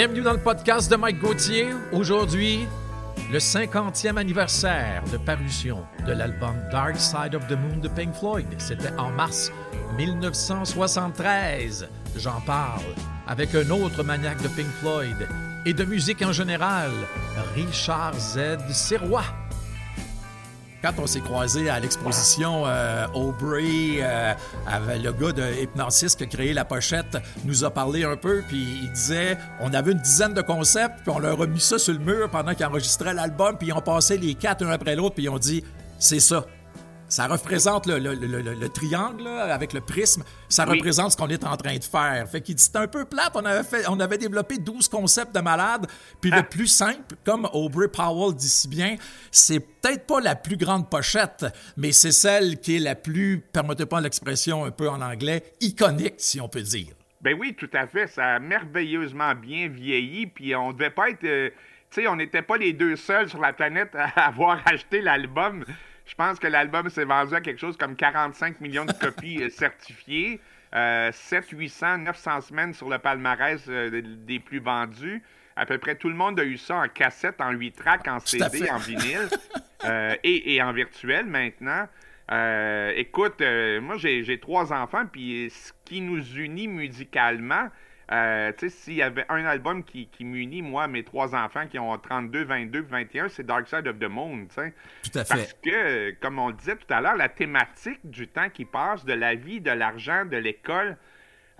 Bienvenue dans le podcast de Mike Gauthier. Aujourd'hui, le 50e anniversaire de parution de l'album Dark Side of the Moon de Pink Floyd. C'était en mars 1973. J'en parle avec un autre maniaque de Pink Floyd et de musique en général, Richard Z. Sirois. Quand on s'est croisé à l'exposition euh, Aubrey, euh, le gars de Hypnosis qui a créé la pochette, nous a parlé un peu, puis il disait on avait une dizaine de concepts, puis on leur a mis ça sur le mur pendant qu'ils enregistraient l'album, puis ils ont passé les quatre un après l'autre, puis ils ont dit c'est ça. Ça représente le, le- le- le- le triangle là, avec le prisme. Ça Oui. représente ce qu'on est en train de faire. Fait qu'il dit c'était un peu plate. On avait, fait, on avait développé 12 concepts de malade. Puis Ah. le plus simple, comme Aubrey Powell dit si bien, c'est peut-être pas la plus grande pochette, mais c'est celle qui est la plus, permettez pas l'expression un peu en anglais, iconique, si on peut dire. Ben oui, tout à fait. Ça a merveilleusement bien vieilli. Puis on devait pas être. euh, tu sais, on n'était pas les deux seuls sur la planète à avoir acheté l'album. Je pense que l'album s'est vendu à quelque chose comme 45 millions de copies euh, certifiées. Euh, 7, 800, 900 semaines sur le palmarès euh, des plus vendus. À peu près tout le monde a eu ça en cassette, en 8 tracks, en CD, en vinyle euh, et, et en virtuel maintenant. Écoute, moi j'ai j'ai trois enfants, puis ce qui nous unit musicalement, euh, tu sais, s'il y avait un album qui, qui m'unit, moi, mes trois enfants qui ont 32, 22, 21, c'est Dark Side of the Moon, tu sais. Tout à Parce fait. que, comme on le disait tout à l'heure, la thématique du temps qui passe, de la vie, de l'argent, de l'école,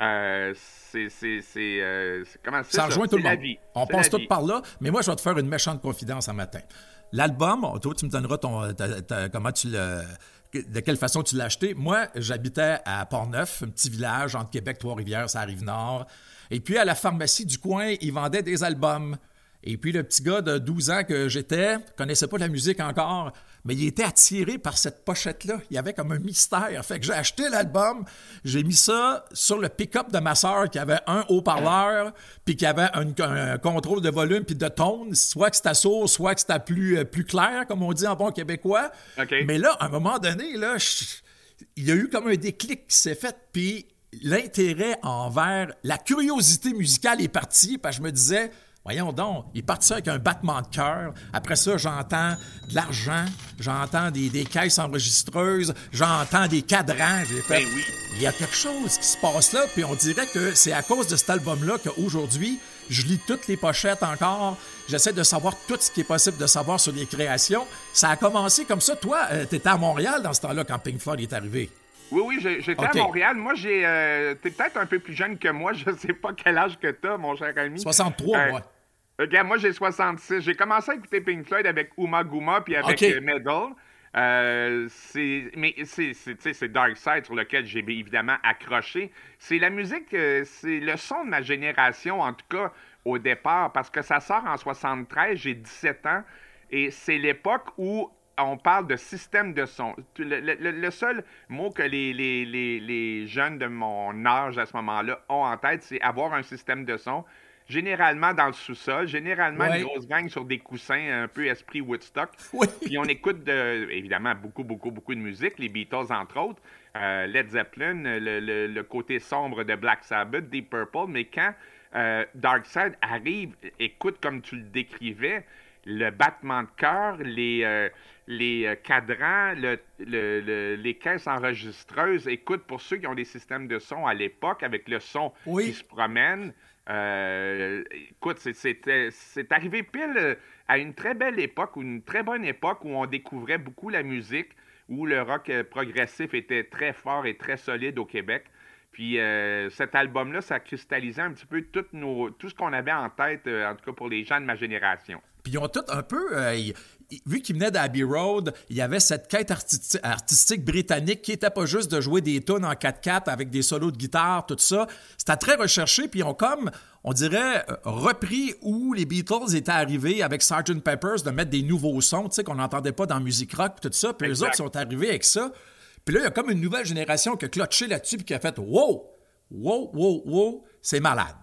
euh, c'est. euh, Comment Ça rejoint tout le monde. vie. On passe tout vie. par là, mais moi, je vais te faire une méchante confidence un matin. L'album, toi, tu me donneras ton, ta- ta- comment tu l'as, de quelle façon tu l'as acheté. Moi, j'habitais à Port-Neuf, un petit village entre Québec, Trois-Rivières, ça arrive nord. Et puis, à la pharmacie du coin, ils vendaient des albums. Et puis, le petit gars de 12 ans que j'étais, connaissait pas la musique encore, mais il était attiré par cette pochette-là. Il y avait comme un mystère. Fait que j'ai acheté l'album, j'ai mis ça sur le pick-up de ma sœur qui avait un haut-parleur, puis qui avait un, un contrôle de volume puis de tone, soit que c'était sourd, soit que c'était plus, euh, plus clair, comme on dit en bon québécois. Mais là, à un moment donné, là, je- il y a eu comme un déclic qui s'est fait, puis l'intérêt envers la curiosité musicale est parti, parce que je me disais, voyons donc, il est parti avec un battement de cœur. Après ça, j'entends de l'argent, j'entends des, des caisses enregistreuses, j'entends des cadrans. J'ai fait, Ben oui. il y a quelque chose qui se passe là, puis on dirait que c'est à cause de cet album-là qu'aujourd'hui, je lis toutes les pochettes encore. J'essaie de savoir tout ce qui est possible de savoir sur les créations. Ça a commencé comme ça. Toi, tu étais à Montréal dans ce temps-là quand Pink Floyd est arrivé. Oui, oui, j'étais à Montréal. Moi, j'ai. euh, T'es peut-être un peu plus jeune que moi. Je sais pas quel âge que t'as, mon cher ami. 63, Euh, moi. Regarde, moi, j'ai 66. J'ai commencé à écouter Pink Floyd avec Uma Guma puis avec OK. euh, Medal. Euh, c'est mais c'est Dark Side sur lequel j'ai évidemment accroché. C'est la musique, euh, c'est le son de ma génération en tout cas au départ parce que ça sort en 73, j'ai 17 ans et c'est l'époque où on parle de système de son. Le, le- le- le seul mot que les, les- les- les jeunes de mon âge à ce moment-là ont en tête, c'est avoir un système de son. Généralement dans le sous-sol, généralement Ouais. une grosse gang sur des coussins, un peu esprit Woodstock. Oui. Puis on écoute de- évidemment beaucoup, beaucoup, beaucoup de musique, les Beatles entre autres, euh, Led Zeppelin, le, le- le côté sombre de Black Sabbath, Deep Purple, mais quand euh, Dark Side arrive, écoute comme tu le décrivais, le battement de cœur, les, euh, les euh, cadrans, le- le- le- les caisses enregistreuses. Écoute, pour ceux qui ont des systèmes de son à l'époque, avec le son Oui. qui se promène, euh, écoute, c'est- arrivé pile euh, à une très belle époque, ou une très bonne époque où on découvrait beaucoup la musique, où le rock progressif était très fort et très solide au Québec. Puis euh, cet album-là, ça cristallisait un petit peu tout, nos, tout ce qu'on avait en tête, euh, en tout cas pour les gens de ma génération. Puis ils ont tout un peu. euh, ils- vu qu'ils venaient d'Abbey Road, il y avait cette quête artisti- artistique britannique qui était pas juste de jouer des tunes en 4-4 avec des solos de guitare, tout ça. C'était très recherché, puis ils ont comme, on dirait, euh, repris où les Beatles étaient arrivés avec Sgt. Peppers de mettre des nouveaux sons, tu sais, qu'on n'entendait pas dans musique rock, tout ça. Puis eux Exact. autres sont arrivés avec ça. Puis là, il y a comme une nouvelle génération qui a clutché là-dessus, puis qui a fait Wow! Wow, wow, wow, c'est malade.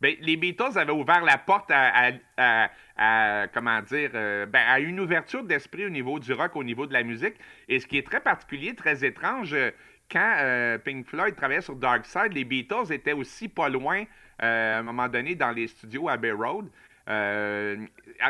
Ben, les Beatles avaient ouvert la porte à, à- à- à- comment dire, euh, ben, à une ouverture d'esprit au niveau du rock, au niveau de la musique. Et ce qui est très particulier, très étrange, euh, quand euh, Pink Floyd travaillait sur Dark Side, les Beatles étaient aussi pas loin, à un moment donné, dans les studios Abbey Road. Euh,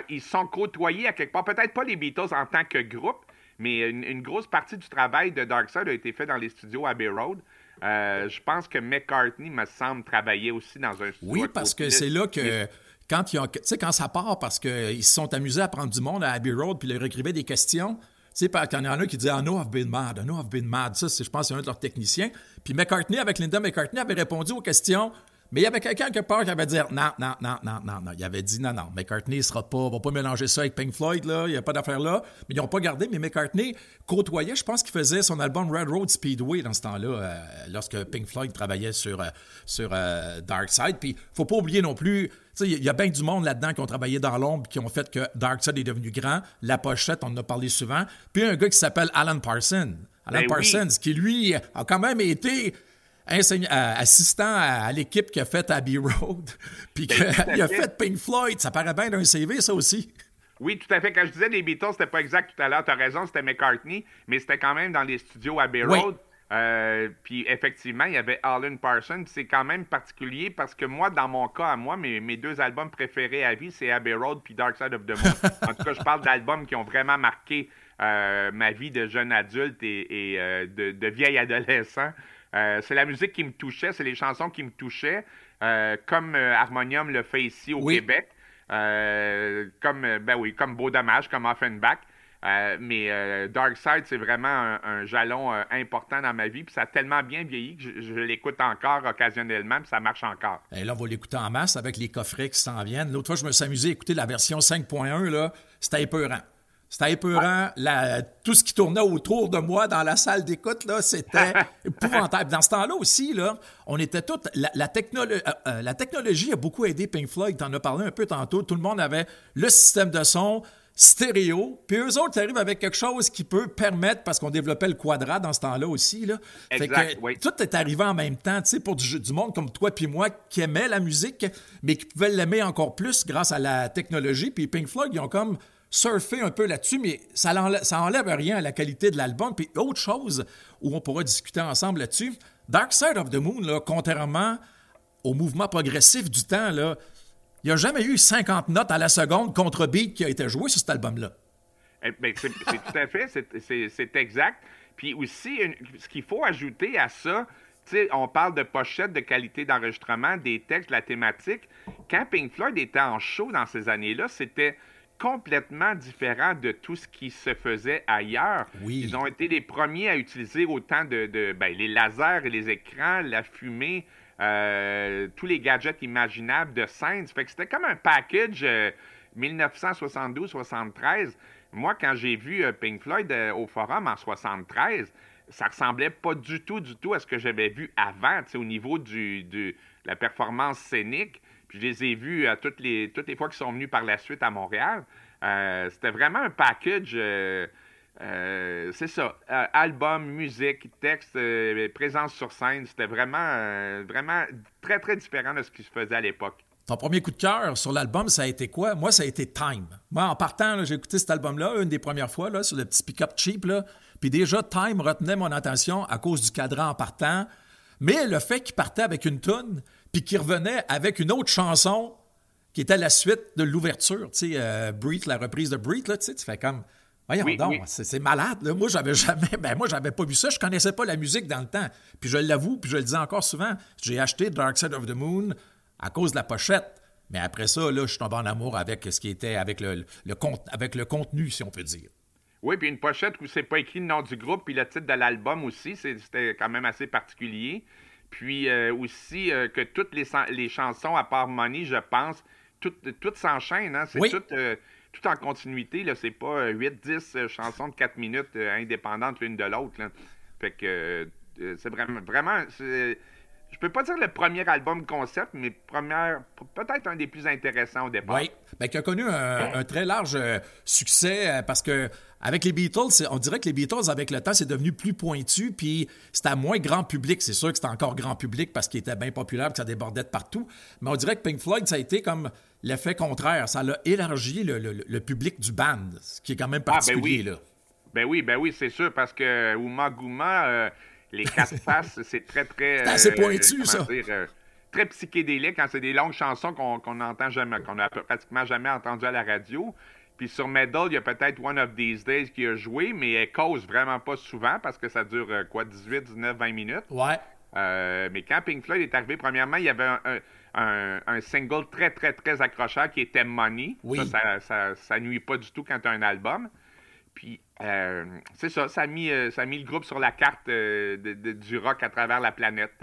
ils sont côtoyés à quelque part. Peut-être pas les Beatles en tant que groupe, mais une, une grosse partie du travail de Dark Side a été fait dans les studios Abbey Road. Euh, je pense que McCartney, me semble, travailler aussi dans un studio. Oui, parce que c'est là que quand ils ont, tu sais, quand ça part, parce qu'ils se sont amusés à prendre du monde à Abbey Road, puis ils leur écrivaient des questions. Tu sais, qu'il y en a un qui disait I know I've been mad, I know I've been mad. Ça, je pense, c'est un de leurs techniciens. Puis McCartney, avec Linda McCartney, avait répondu aux questions. Mais il y avait quelqu'un quelque part qui avait dit non, non, non, non, non, non. Il avait dit non, non, McCartney ne sera pas, va pas mélanger ça avec Pink Floyd, là, il n'y a pas d'affaire là. Mais ils n'ont pas gardé, mais McCartney côtoyait, je pense qu'il faisait son album Red Road Speedway dans ce temps-là, euh, lorsque Pink Floyd travaillait sur, euh, sur euh, Dark Side. Puis faut pas oublier non plus, tu sais, il y a bien du monde là-dedans qui ont travaillé dans l'ombre, qui ont fait que Dark Side est devenu grand. La pochette, on en a parlé souvent. Puis un gars qui s'appelle Alan Parsons. Alan Ben oui. Parsons, qui lui a quand même été assistant à, l'équipe qui a fait Abbey Road, puis Ben, qu'il a fait. Pink Floyd. Ça paraît bien d'un CV, ça aussi. Oui, tout à fait. Quand je disais les Beatles, c'était pas exact tout à l'heure. Tu as raison, c'était McCartney, mais c'était quand même dans les studios Abbey Oui. Road. Euh, puis effectivement, il y avait Alan Parsons. C'est quand même particulier parce que moi, dans mon cas, à moi, mes, mes deux albums préférés à vie, c'est Abbey Road puis Dark Side of the Moon. en tout cas, je parle d'albums qui ont vraiment marqué euh, ma vie de jeune adulte et, et, euh, de, de vieil adolescent. Euh, c'est la musique qui me touchait, c'est les chansons qui me touchaient, euh, comme euh, Harmonium le fait ici au Oui. Québec. Comme, ben oui, comme Beau Dommage, comme Offenbach. Mais Dark Side, c'est vraiment un, un jalon important dans ma vie. Puis ça a tellement bien vieilli que je, je l'écoute encore occasionnellement, puis ça marche encore. Et là, on va l'écouter en masse avec les coffrets qui s'en viennent. L'autre fois, je me suis amusé à écouter la version 5.1, là. C'était épeurant. C'était épeurant. La- tout ce qui tournait autour de moi dans la salle d'écoute, là, c'était épouvantable. Dans ce temps-là aussi, là, on était tous... La, la, technolo- euh, euh, la technologie a beaucoup aidé Pink Floyd. T'en as parlé un peu tantôt. Tout le monde avait le système de son stéréo. Puis eux autres, arrivent avec quelque chose qui peut permettre, parce qu'on développait le quadrat dans ce temps-là aussi, là. Fait Exact, que oui. tout est arrivé en même temps, tu sais, pour du, du monde comme toi puis moi qui aimait la musique, mais qui pouvait l'aimer encore plus grâce à la technologie. Puis Pink Floyd, ils ont comme surfé un peu là-dessus, mais ça n'enlève, enlève rien à la qualité de l'album. Puis autre chose où on pourra discuter ensemble là-dessus, Dark Side of the Moon, là, contrairement au mouvement progressif du temps, il n'y a jamais eu 50 notes à la seconde contre beat qui a été joué sur cet album-là. Eh ben, c'est tout à fait, c'est- exact. Puis aussi, ce qu'il faut ajouter à ça, on parle de pochette, de qualité d'enregistrement, des textes, de la thématique. Quand Pink Floyd était en show dans ces années-là, c'était complètement différent de tout ce qui se faisait ailleurs. Oui. Ils ont été les premiers à utiliser autant de, de- ben, les lasers et les écrans, la fumée, euh, tous les gadgets imaginables de scène. Fait que c'était comme un package euh, 1972-73. Moi, quand j'ai vu euh, Pink Floyd euh, au Forum en 73, ça ressemblait pas du tout, du tout à ce que j'avais vu avant, au niveau du, du- de la performance scénique. Puis je les ai vus toutes les, toutes les fois qu'ils sont venus par la suite à Montréal. Euh, C'était vraiment un package. euh, euh, c'est ça. Album, musique, texte, présence sur scène. C'était vraiment, vraiment très, très différent de ce qui se faisait à l'époque. Ton premier coup de cœur sur l'album, ça a été quoi? Moi, ça a été Time. Moi, en partant, j'ai écouté cet album-là, une des premières fois, là, sur le petit pick-up cheap. Là. Puis déjà, Time retenait mon attention à cause du cadran en partant. Mais le fait qu'il partait avec une toune, puis qu'il revenait avec une autre chanson qui était la suite de l'ouverture, tu sais, euh, Breathe, la reprise de Breathe, là, tu sais, tu fais comme... Voyons Oui, donc, oui. c'est malade. Là. Moi, j'avais jamais... Ben, moi, j'avais pas vu ça. Je connaissais pas la musique dans le temps. Puis je l'avoue, puis je le dis encore souvent, j'ai acheté Dark Side of the Moon à cause de la pochette. Mais après ça, là, je suis tombé en amour avec ce qui était, avec le, le, avec le contenu, si on peut dire. Oui, puis une pochette où c'est pas écrit le nom du groupe, puis le titre de l'album aussi, c'était quand même assez particulier. Puis euh, aussi euh, que toutes les, les chansons, à part Money, je pense, toutes, toutes s'enchaînent. Hein? C'est Oui. tout, euh, tout en continuité. Là. C'est pas 8-10 chansons de 4 minutes indépendantes l'une de l'autre. Fait que c'est vraiment. vraiment je peux pas dire le premier album concept, mais peut-être un des plus intéressants au départ. Oui, ben, qui a connu un, un très large succès parce que avec les Beatles, on dirait que les Beatles, avec le temps, c'est devenu plus pointu, puis c'était moins grand public. C'est sûr que c'était encore grand public parce qu'il était bien populaire, que ça débordait de partout. Mais on dirait que Pink Floyd, ça a été comme l'effet contraire. Ça a élargi le, le- le public du band, ce qui est quand même Ah, ben particulier. oui. là. Ben oui, ben oui, c'est sûr, parce que Uma Guma, euh, les quatre faces, c'est très, très. C'est assez euh, pointu, ça. dire, euh, très psychédélique quand c'est des longues chansons qu'on n'entend jamais, qu'on a pratiquement jamais entendues à la radio. Puis sur Medal, il y a peut-être One of These Days qui a joué, mais elle cause vraiment pas souvent parce que ça dure euh, quoi, 18, 19, 20 minutes. Ouais. Euh, mais quand Pink Floyd est arrivé, premièrement, il y avait un, un- un- un single très, très, très accrocheur qui était Money. Oui. Ça, ça, ça, ça nuit pas du tout quand tu as un album. Puis, euh, c'est ça, ça a, mis, euh, ça a mis le groupe sur la carte de- de- du rock à travers la planète.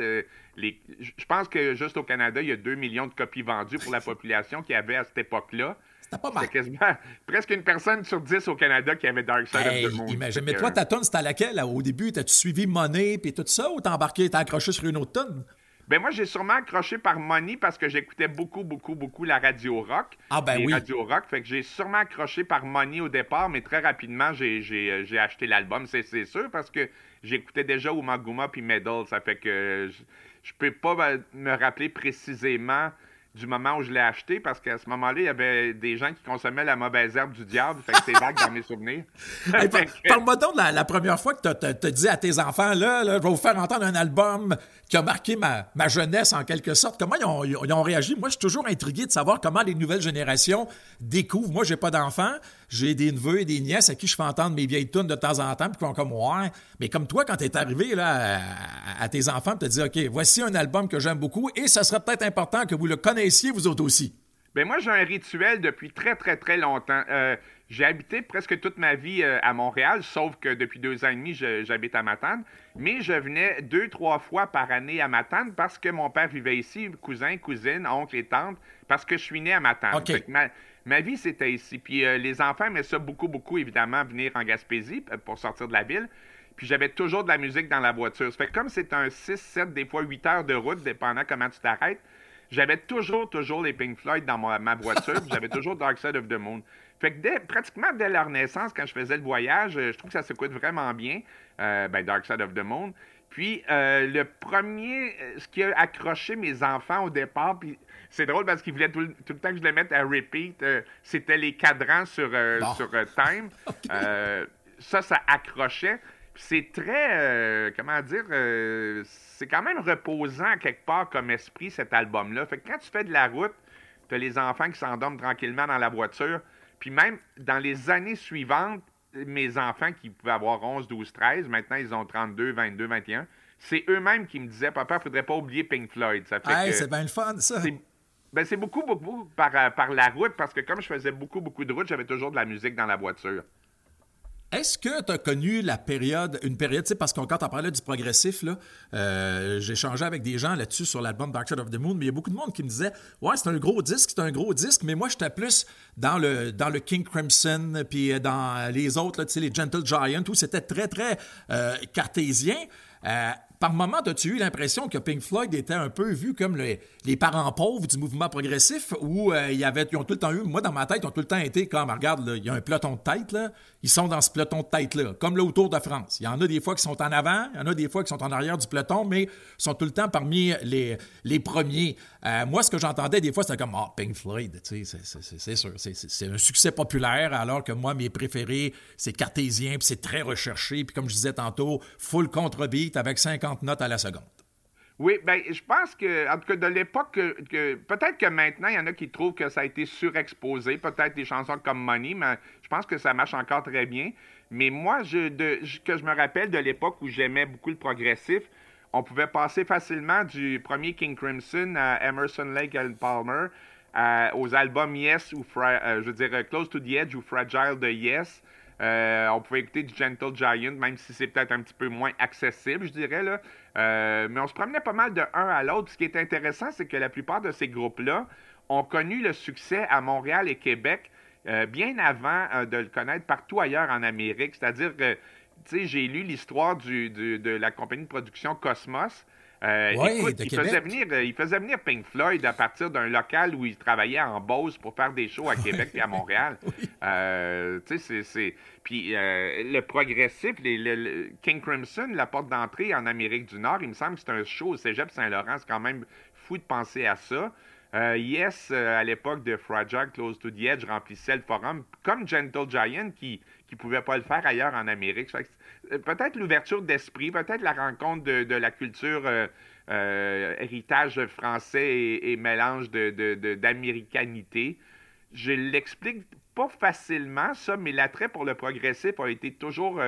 Les- je pense que juste au Canada, il y a 2 millions de copies vendues pour la population qu'il y avait à cette époque-là. C'était pas mal. Quasiment presque une personne sur 10 au Canada qui avait Dark Side Hey, of the Moon. imagine. Mais toi, ta tonne, c'était à laquelle? là? Au début, t'as-tu suivi Money puis tout ça ou t'as embarqué, t'as accroché sur une autre tonne? Ben moi, j'ai sûrement accroché par Money parce que j'écoutais beaucoup, beaucoup, beaucoup la radio rock. Ah, ben Les oui. radio rock. Fait que j'ai sûrement accroché par Money au départ, mais très rapidement, j'ai, euh, acheté l'album, c'est, sûr, parce que j'écoutais déjà Umaguma puis Medal. Ça fait que je, je peux pas ben, me rappeler précisément du moment où je l'ai acheté parce qu'à ce moment-là, il y avait des gens qui consommaient la mauvaise herbe du diable. Fait que c'est vague dans mes souvenirs. Hey, par- Parle-moi donc de la, la première fois que tu as dit à tes enfants, là, là, je vais vous faire entendre un album qui a marqué ma, ma jeunesse en quelque sorte. Comment ils ont, ils ont réagi? Moi, je suis toujours intrigué de savoir comment les nouvelles générations découvrent. Moi, j'ai pas d'enfants, j'ai des neveux et des nièces à qui je fais entendre mes vieilles tunes de temps en temps, puis qui font comme ouais. Mais comme toi, quand tu es arrivé là, à, à tes enfants, tu as dit, OK, voici un album que j'aime beaucoup et ça serait peut-être important que vous le connaissiez, vous autres aussi. Ben moi, j'ai un rituel depuis très, très, très longtemps. Euh, j'ai habité presque toute ma vie euh, à Montréal, sauf que depuis deux ans et demi, j'habite à Matane. Mais je venais deux, trois fois par année à Matane parce que mon père vivait ici, cousin, cousine, oncle et tante, parce que je suis né à Matane. Ma, vie, c'était ici. Puis euh, les enfants aimaient ça beaucoup, beaucoup, évidemment, venir en Gaspésie euh, pour sortir de la ville. Puis j'avais toujours de la musique dans la voiture. Ça fait que comme c'est un 6, 7, des fois 8 heures de route, dépendant comment tu t'arrêtes, j'avais toujours, toujours les Pink Floyd dans ma, voiture, j'avais toujours Dark Side of the Moon. Fait que dès, pratiquement dès leur naissance, quand je faisais le voyage, euh, je trouve que ça s'écoute vraiment bien, ben, Dark Side of the Moon. Puis le premier, ce qui a accroché mes enfants au départ, puis c'est drôle parce qu'ils voulaient tout, le- tout le temps que je les mette à repeat, euh, c'était les cadrans sur, euh, Bon. sur euh, Time. Ça, ça accrochait. Puis C'est très, comment dire, c'est quand même reposant quelque part comme esprit cet album-là. Fait que quand tu fais de la route, tu as les enfants qui s'endorment tranquillement dans la voiture. Puis même dans les années suivantes, mes enfants qui pouvaient avoir 11, 12, 13, maintenant ils ont 32, 22, 21, c'est eux-mêmes qui me disaient, papa, faudrait pas oublier Pink Floyd. Ça fait Hey, c'est bien le fun, ça. Ben, c'est beaucoup, beaucoup par, euh, par la route, parce que comme je faisais beaucoup, beaucoup de route, j'avais toujours de la musique dans la voiture. Est-ce que tu as connu la période, une période, tu sais, parce qu'on quand on parlait du progressif, là, euh, j'ai avec des gens là-dessus sur l'album Dark Side of the Moon, mais il y a beaucoup de monde qui me disait Ouais, c'est un gros disque, c'est un gros disque, mais moi, j'étais plus dans le, dans le King Crimson, puis dans les autres, tu sais, les Gentle Giant, où c'était très, très euh, cartésien. Euh, par moment, as-tu eu l'impression que Pink Floyd était un peu vu comme le- les parents pauvres du mouvement progressif où euh, il ils ont tout le temps eu, moi dans ma tête, ils ont tout le temps été comme, regarde, là, il y a un peloton de tête, là, ils sont dans ce peloton de tête-là, comme le Autour de France. Il y en a des fois qui sont en avant, il y en a des fois qui sont en arrière du peloton, mais sont tout le temps parmi les, premiers. Euh, moi, ce que j'entendais des fois, c'était comme, ah, Pink Floyd, c'est- sûr, c'est un succès populaire, alors que moi, mes préférés, c'est cartésien, puis c'est très recherché, puis comme je disais tantôt, full contre-beat avec 50 notes à la seconde. Oui, ben, je pense que, en tout cas, de l'époque, que, que- peut-être que maintenant, il y en a qui trouvent que ça a été surexposé, peut-être des chansons comme Money, mais je pense que ça marche encore très bien. Mais moi, je, que je me rappelle de l'époque où j'aimais beaucoup le progressif, on pouvait passer facilement du premier King Crimson à Emerson, Lake and Palmer, à- aux albums Yes ou, Fra- euh, je veux dire, euh, Close to the Edge ou Fragile de Yes. Euh, on pouvait écouter du Gentle Giant, même si c'est peut-être un petit peu moins accessible, je dirais. Là. Euh, mais on se promenait pas mal de un à l'autre. Ce qui est intéressant, c'est que la plupart de ces groupes-là ont connu le succès à Montréal et Québec euh, bien avant de le connaître partout ailleurs en Amérique. C'est-à-dire que, j'ai lu l'histoire du- de la compagnie de production Cosmos. Euh, Ouais, écoute, de il, faisait venir, euh, il faisait venir Pink Floyd à partir d'un local où il travaillait en Beauce pour faire des shows à Québec et à Montréal. Euh, c'est- c'est... Puis euh, le progressif, les- le, le- King Crimson, la porte d'entrée en Amérique du Nord, il me semble que c'est un show au Cégep Saint-Laurent. C'est quand même fou de penser à ça. Euh, yes, euh, à l'époque de Fragile, Close to the Edge, remplissait le forum, comme Gentle Giant, qui ne pouvait pas le faire ailleurs en Amérique. Euh, peut-être l'ouverture d'esprit, peut-être la rencontre de, la culture héritage français et, mélange de- de- de- d'américanité. Je l'explique pas facilement, ça, mais l'attrait pour le progressif a été toujours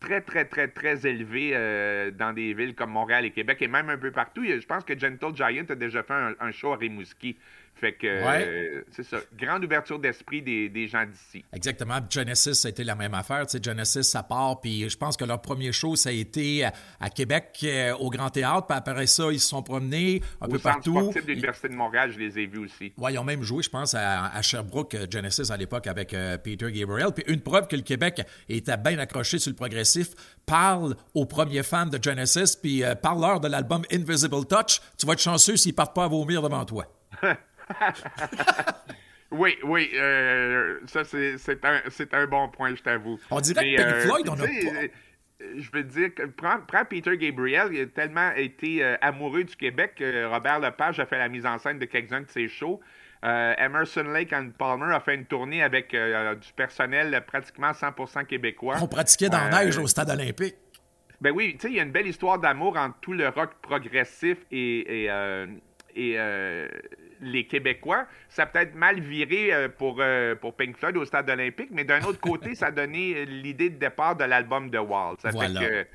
très, très, très, très élevé euh, dans des villes comme Montréal et Québec, et même un peu partout. Je pense que Gentle Giant a déjà fait un, un show à Rimouski. Fait que, Ouais. euh, c'est ça, grande ouverture d'esprit des, des gens d'ici. Exactement. Genesis, ça a été la même affaire. Tu sais, Genesis, ça part, puis je pense que leur premier show, ça a été à, à Québec, euh, au Grand Théâtre, puis après ça, ils se sont promenés un Au peu centre partout. sportif de l'Université de Montréal, je les ai vus aussi. Ouais, ils ont même joué, je pense, à, à Sherbrooke, euh, Genesis à l'époque avec euh, Peter Gabriel. Puis une preuve que le Québec était bien accroché sur le progressif, parle aux premiers fans de Genesis, puis parle-leur de l'album Invisible Touch. Tu vas être chanceux s'ils partent pas à vomir devant toi. Oui, oui, euh, ça c'est un, un bon point, je t'avoue. On dirait Mais, que Pink Floyd, on a euh, Je veux dire, que prends, prends Peter Gabriel, il a tellement été euh, amoureux du Québec que Robert Lepage a fait la mise en scène de quelques-uns de ses shows. Euh, Emerson Lake and Palmer a fait une tournée avec euh, du personnel pratiquement 100% québécois. On pratiquait dans la Euh, neige au stade olympique. ben oui, tu sais, il y a une belle histoire d'amour entre tout le rock progressif et, et, euh, et, euh, les Québécois. Ça a peut-être mal viré euh, pour, euh, pour Pink Floyd au stade olympique, mais d'un autre côté, ça a donné euh, l'idée de départ de l'album de Wall. Ça Voilà. fait que, tu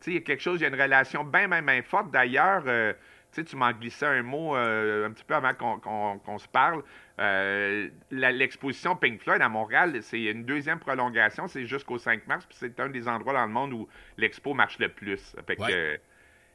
sais, il y a quelque chose, il y a une relation bien, bien, bien forte. D'ailleurs, euh, tu sais, tu m'en glissais un mot euh, un petit peu avant qu'on se parle. Euh, L'exposition Pink Floyd à Montréal, c'est une deuxième prolongation, c'est jusqu'au 5 mars, puis c'est un des endroits dans le monde où l'expo marche le plus. Fait que, Ouais.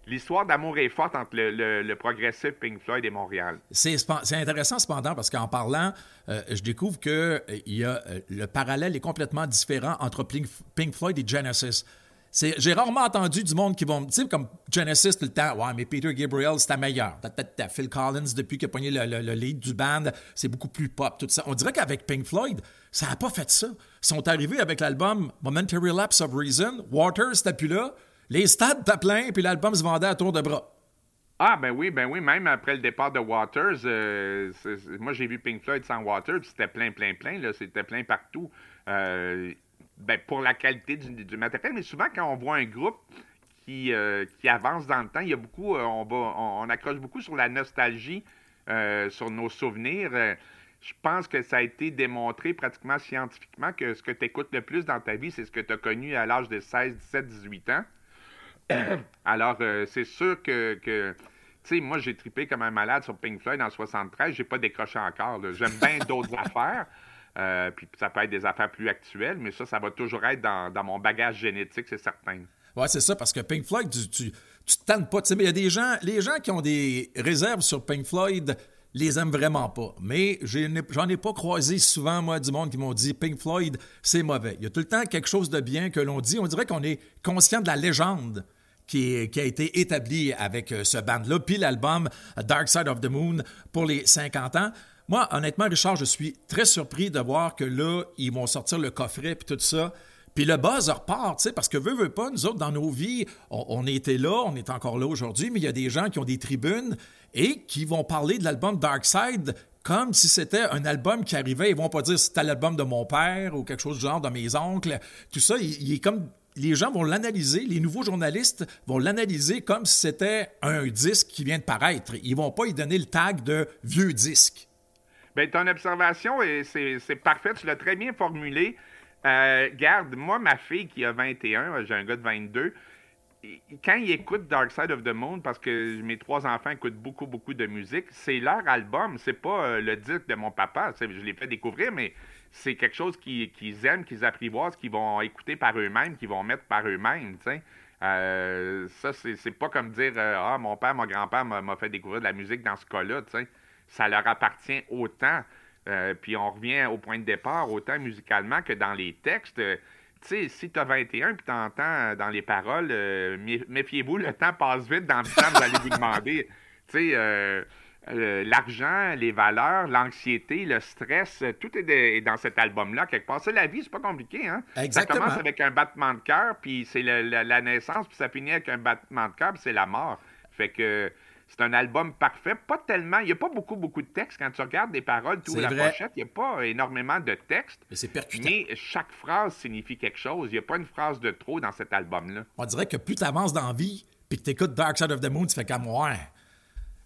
L'histoire d'amour est forte entre le, progressif Pink Floyd et Montréal. C'est intéressant cependant parce qu'en parlant, euh, je découvre que euh, y a, euh, le parallèle est complètement différent entre Pink, Floyd et Genesis. J'ai rarement entendu du monde qui vont me dire, comme Genesis tout le temps, ouais, mais Peter Gabriel, c'était meilleur. Ta, ta, ta. Phil Collins, depuis qu'il a pogné le lead du band, c'est beaucoup plus pop, tout ça. On dirait qu'avec Pink Floyd, ça n'a pas fait ça. Ils sont arrivés avec l'album Momentary Lapse of Reason, Waters, c'était plus là, les stades étaient pleins, puis l'album se vendait à tour de bras. Ah, ben oui, ben oui, même après le départ de Waters, euh, moi j'ai vu Pink Floyd sans Waters, puis c'était plein, plein, plein, là, c'était plein partout. Euh, ben, pour la qualité du, matériel, mais souvent quand on voit un groupe qui, euh, qui avance dans le temps, il y a beaucoup, on, va, on, accroche beaucoup sur la nostalgie, sur nos souvenirs. Je pense que ça a été démontré pratiquement scientifiquement que ce que tu écoutes le plus dans ta vie, c'est ce que tu as connu à l'âge de 16, 17, 18 ans. Alors, euh, c'est sûr que, que tu sais, moi, j'ai tripé comme un malade sur Pink Floyd en 73. J'ai pas décroché encore. J'aime bien d'autres affaires. Euh, puis ça peut être des affaires plus actuelles, mais ça, ça va toujours être dans, dans mon bagage génétique, c'est certain. Ouais, c'est ça, parce que Pink Floyd, tu, tu, tu te tannes pas. Tu sais, mais il y a des gens, les gens qui ont des réserves sur Pink Floyd les aiment vraiment pas. Mais j'en ai, pas croisé souvent, moi, du monde qui m'ont dit Pink Floyd, c'est mauvais. Il y a tout le temps quelque chose de bien que l'on dit. On dirait qu'on est conscient de la légende qui, a été établie avec euh, ce band-là, puis l'album Dark Side of the Moon pour les 50 ans. Moi, honnêtement, Richard, je suis très surpris de voir que là, ils vont sortir le coffret puis tout ça. Puis le buzz repart, tu sais, parce que veut, veut pas, nous autres, dans nos vies, on, était là, on est encore là aujourd'hui, mais il y a des gens qui ont des tribunes et qui vont parler de l'album Dark Side comme si c'était un album qui arrivait. Ils vont pas dire c'était l'album de mon père ou quelque chose du genre de mes oncles. Tout ça, il est comme. Les gens vont l'analyser, les nouveaux journalistes vont l'analyser comme si c'était un disque qui vient de paraître. Ils vont pas y donner le tag de vieux disque. Bien, ton observation, est- c'est parfait. Tu l'as très bien formulé. Euh, garde, moi, ma fille qui a 21, j'ai un gars de 22, il- quand ils écoutent Dark Side of the Moon, parce que mes trois enfants écoutent beaucoup, beaucoup de musique, c'est leur album. C'est pas euh, le disque de mon papa. Je l'ai fait découvrir, mais c'est quelque chose qu'ils aiment, qu'ils apprivoisent, qu'ils vont écouter par eux-mêmes, qu'ils vont mettre par eux-mêmes. tu sais. Euh, ça, c'est c'est pas comme dire euh, Ah, mon père, mon grand-père m'a m'a fait découvrir de la musique dans ce cas-là. Ça leur appartient autant. Euh, puis on revient au point de départ, autant musicalement que dans les textes. Sais, si tu as 21 puis tu entends dans les paroles, mé- méfiez-vous, le temps passe vite dans le temps, vous allez vous demander. Tu sais, euh, l'argent, les valeurs, l'anxiété, le stress, tout est, de- est dans cet album-là quelque part. C'est la vie, c'est pas compliqué, hein? Exactement. Ça commence avec un battement de cœur, puis c'est la, la naissance, puis ça finit avec un battement de cœur, puis c'est la mort. Fait que c'est un album parfait. Pas tellement, il n'y a pas beaucoup, beaucoup de texte. Quand tu regardes des paroles, tout la vrai. pochette, il n'y a pas énormément de texte. Mais c'est percutant. Mais chaque phrase signifie quelque chose. Il n'y a pas une phrase de trop dans cet album-là. On dirait que plus tu avances dans la vie, puis que tu écoutes Dark Side of the Moon, tu fais comme ouais.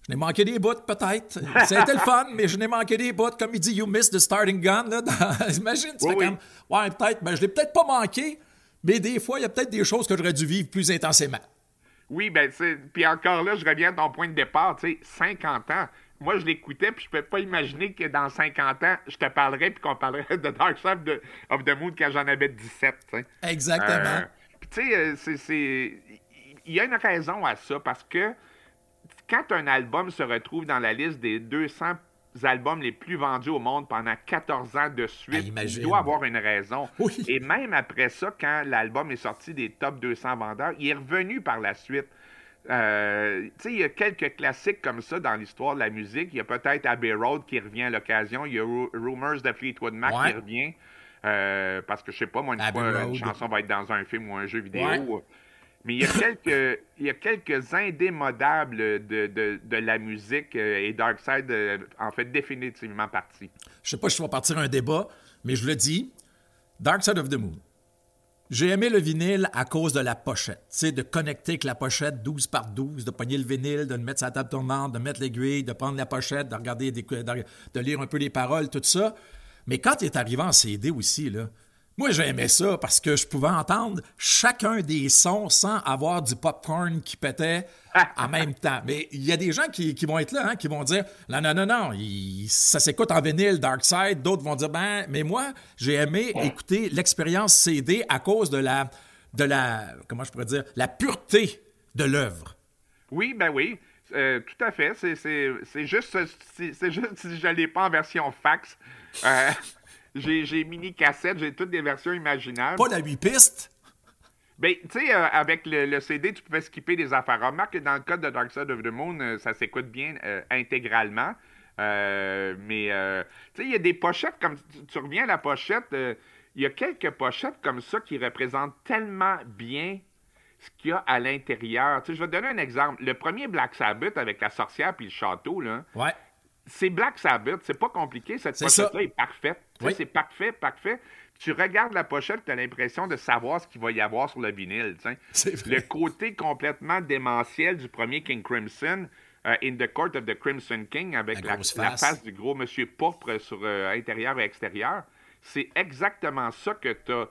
Je n'ai manqué des bouts, peut-être. Été le fun, mais je n'ai manqué des bouts. Comme il dit, you missed the starting gun. Là, dans- Imagine, tu Oui, fais oui. comme ouais, peut-être, ben, je l'ai peut-être pas manqué, mais des fois, il y a peut-être des choses que j'aurais dû vivre plus intensément. Oui, ben, puis encore là, je reviens à ton point de départ, tu sais, 50 ans. Moi, je l'écoutais, puis je peux pas imaginer que dans 50 ans, je te parlerais, puis qu'on parlerait de Dark Side de- of the Moon quand j'en avais 17, tu sais. Exactement. Euh, puis tu sais, euh, c'est... Il y a une raison à ça, parce que quand un album se retrouve dans la liste des 200 albums les plus vendus au monde pendant 14 ans de Ah, suite, imagine. il doit avoir une raison. Oui. Et même après ça, quand l'album est sorti des top 200 vendeurs, il est revenu par la suite. Euh, tu sais, il y a quelques classiques comme ça dans l'histoire de la musique. Il y a peut-être Abbey Road qui revient à l'occasion. Il y a Ru- Rumors de Fleetwood Mac Ouais. qui revient. Euh, parce que je sais pas, moi, une Abbey fois, Road. une chanson va être dans un film ou un jeu vidéo. Ouais. Mais il y a quelques, indémodables de, de, la musique euh, et Dark Side euh, en fait définitivement partie. Je sais pas si je vais partir un débat, mais je le dis. Dark Side of the Moon. J'ai aimé le vinyle à cause de la pochette. Tu de connecter avec la pochette 12 par 12, de pogner le vinyle, de le mettre sur la table tournante, de mettre l'aiguille, de prendre la pochette, de regarder, des, de, de lire un peu les paroles, tout ça. Mais quand il est arrivé en CD aussi, là, moi j'aimais ça parce que je pouvais entendre chacun des sons sans avoir du popcorn qui pétait en même temps. Mais il y a des gens qui, qui vont être là, hein, qui vont dire non, non, non, non, il- ça s'écoute en vinyle, Dark Side. D'autres vont dire ben, mais moi, j'ai aimé écouter l'expérience CD à cause de la, de la, comment je pourrais dire, la pureté de l'œuvre. Oui, ben oui, euh, tout à fait. C'est, juste, c'est juste si je l'ai pas en version fax. Euh, j'ai, mini cassette, j'ai toutes des versions imaginables. Pas la 8 pistes? Ben, tu sais, euh, avec le, le CD, tu pouvais skipper des affaires. Remarque que dans le cas de Dark Side of the Moon, euh, ça s'écoute bien euh, intégralement. Mais, euh, tu sais, il y a des pochettes, comme tu, tu reviens à la pochette, il y a quelques pochettes comme ça qui représentent tellement bien ce qu'il y a à l'intérieur. Tu sais, je vais te donner un exemple. Le premier Black Sabbath avec la sorcière puis le château, là, Ouais. c'est Black Sabbath, c'est pas compliqué, cette pochette-là est parfaite. Oui. C'est parfait, parfait. Tu regardes la pochette, tu as l'impression de savoir ce qu'il va y avoir sur le vinyle. Le côté complètement démentiel du premier King Crimson, euh, In the Court of the Crimson King, avec La la, grosse la face. du gros monsieur pourpre sur euh, intérieur et extérieur, c'est exactement ça que tu as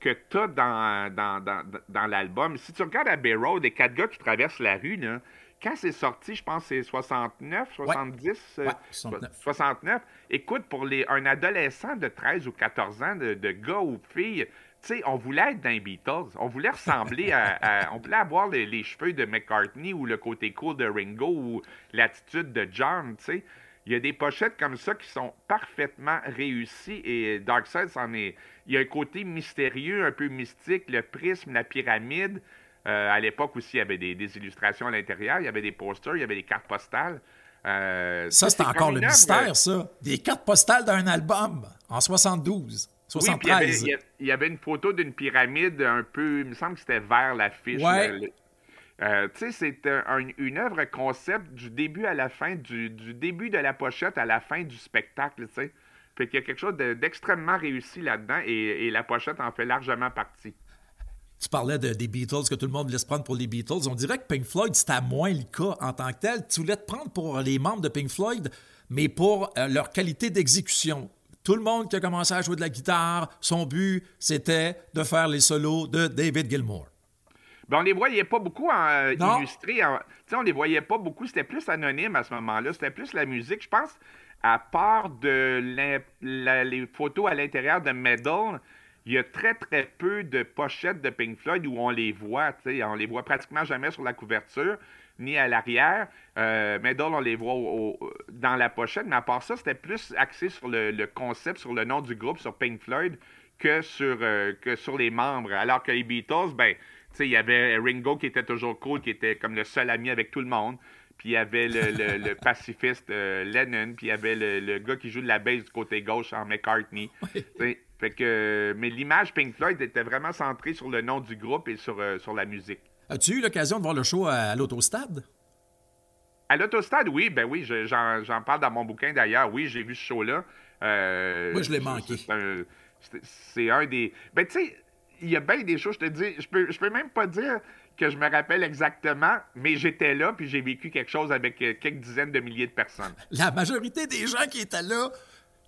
que t'as dans, dans, dans, dans l'album. Si tu regardes Abbey Road, les quatre gars qui traversent la rue, là, quand c'est sorti, je pense que c'est 69, 70, euh, Ouais, 69. 69. Écoute, pour les, un adolescent de 13 ou 14 ans, de, de gars ou de filles, tu sais, on voulait être dans les Beatles. On voulait ressembler à, à- On voulait avoir les, les cheveux de McCartney ou le côté cool de Ringo ou l'attitude de John, tu sais. Il y a des pochettes comme ça qui sont parfaitement réussies et Darkseid, c'en est. Il y a un côté mystérieux, un peu mystique, le prisme, la pyramide. Euh, à l'époque aussi, il y avait des, des illustrations à l'intérieur, il y avait des posters, il y avait des cartes postales. Euh, Ça, c'est encore le mystère, ça. Des cartes postales d'un album en 72, Oui, puis il y avait- 73. il y, avait une photo d'une pyramide un peu, il me semble que c'était vers l'affiche. Ouais. euh, tu sais, c'est un- un- une œuvre concept du début à la fin, du, du début de la pochette à la fin du spectacle, tu sais. Fait qu'il y a quelque chose de- d'extrêmement réussi là-dedans et, et la pochette en fait largement partie. Tu parlais de- des Beatles, que tout le monde voulait se prendre pour les Beatles. On dirait que Pink Floyd, c'était moins le cas en tant que tel. Tu voulais te prendre pour les membres de Pink Floyd, mais pour euh, leur qualité d'exécution. Tout le monde qui a commencé à jouer de la guitare, son but, c'était de faire les solos de David Gilmour. Ben, on les voyait pas beaucoup en, euh, Non. illustrés. en- on les voyait pas beaucoup. C'était plus anonyme à ce moment-là. C'était plus la musique. Je pense, à part de l'im- la- les photos à l'intérieur de Medal, il y a très, très peu de pochettes de Pink Floyd où on les voit. On les voit pratiquement jamais sur la couverture, ni à l'arrière. Euh, Medal, on les voit au- au- dans la pochette. Mais à part ça, c'était plus axé sur le, le concept, sur le nom du groupe, sur Pink Floyd, que sur, euh, que sur les membres. Alors que les Beatles, ben, il y avait Ringo qui était toujours cool, qui était comme le seul ami avec tout le monde. Puis il y avait le, le- le pacifiste euh, Lennon, puis il y avait le, gars qui joue de la bass du côté gauche en McCartney. Sais, Fait que, mais l'image Pink Floyd était vraiment centrée sur le nom du groupe et sur, euh, sur la musique. As-tu eu l'occasion de voir le show à, à l'autostade? À l'autostade, oui, ben oui, je- j'en parle dans mon bouquin d'ailleurs. Oui, j'ai vu ce show-là. Euh, Moi, je l'ai manqué. C'est un, des. Ben, tu sais, il y a bien des choses, je te dis, je peux, je peux même pas dire que je me rappelle exactement, mais j'étais là, puis j'ai vécu quelque chose avec euh, quelques dizaines de milliers de personnes. La majorité des gens qui étaient là,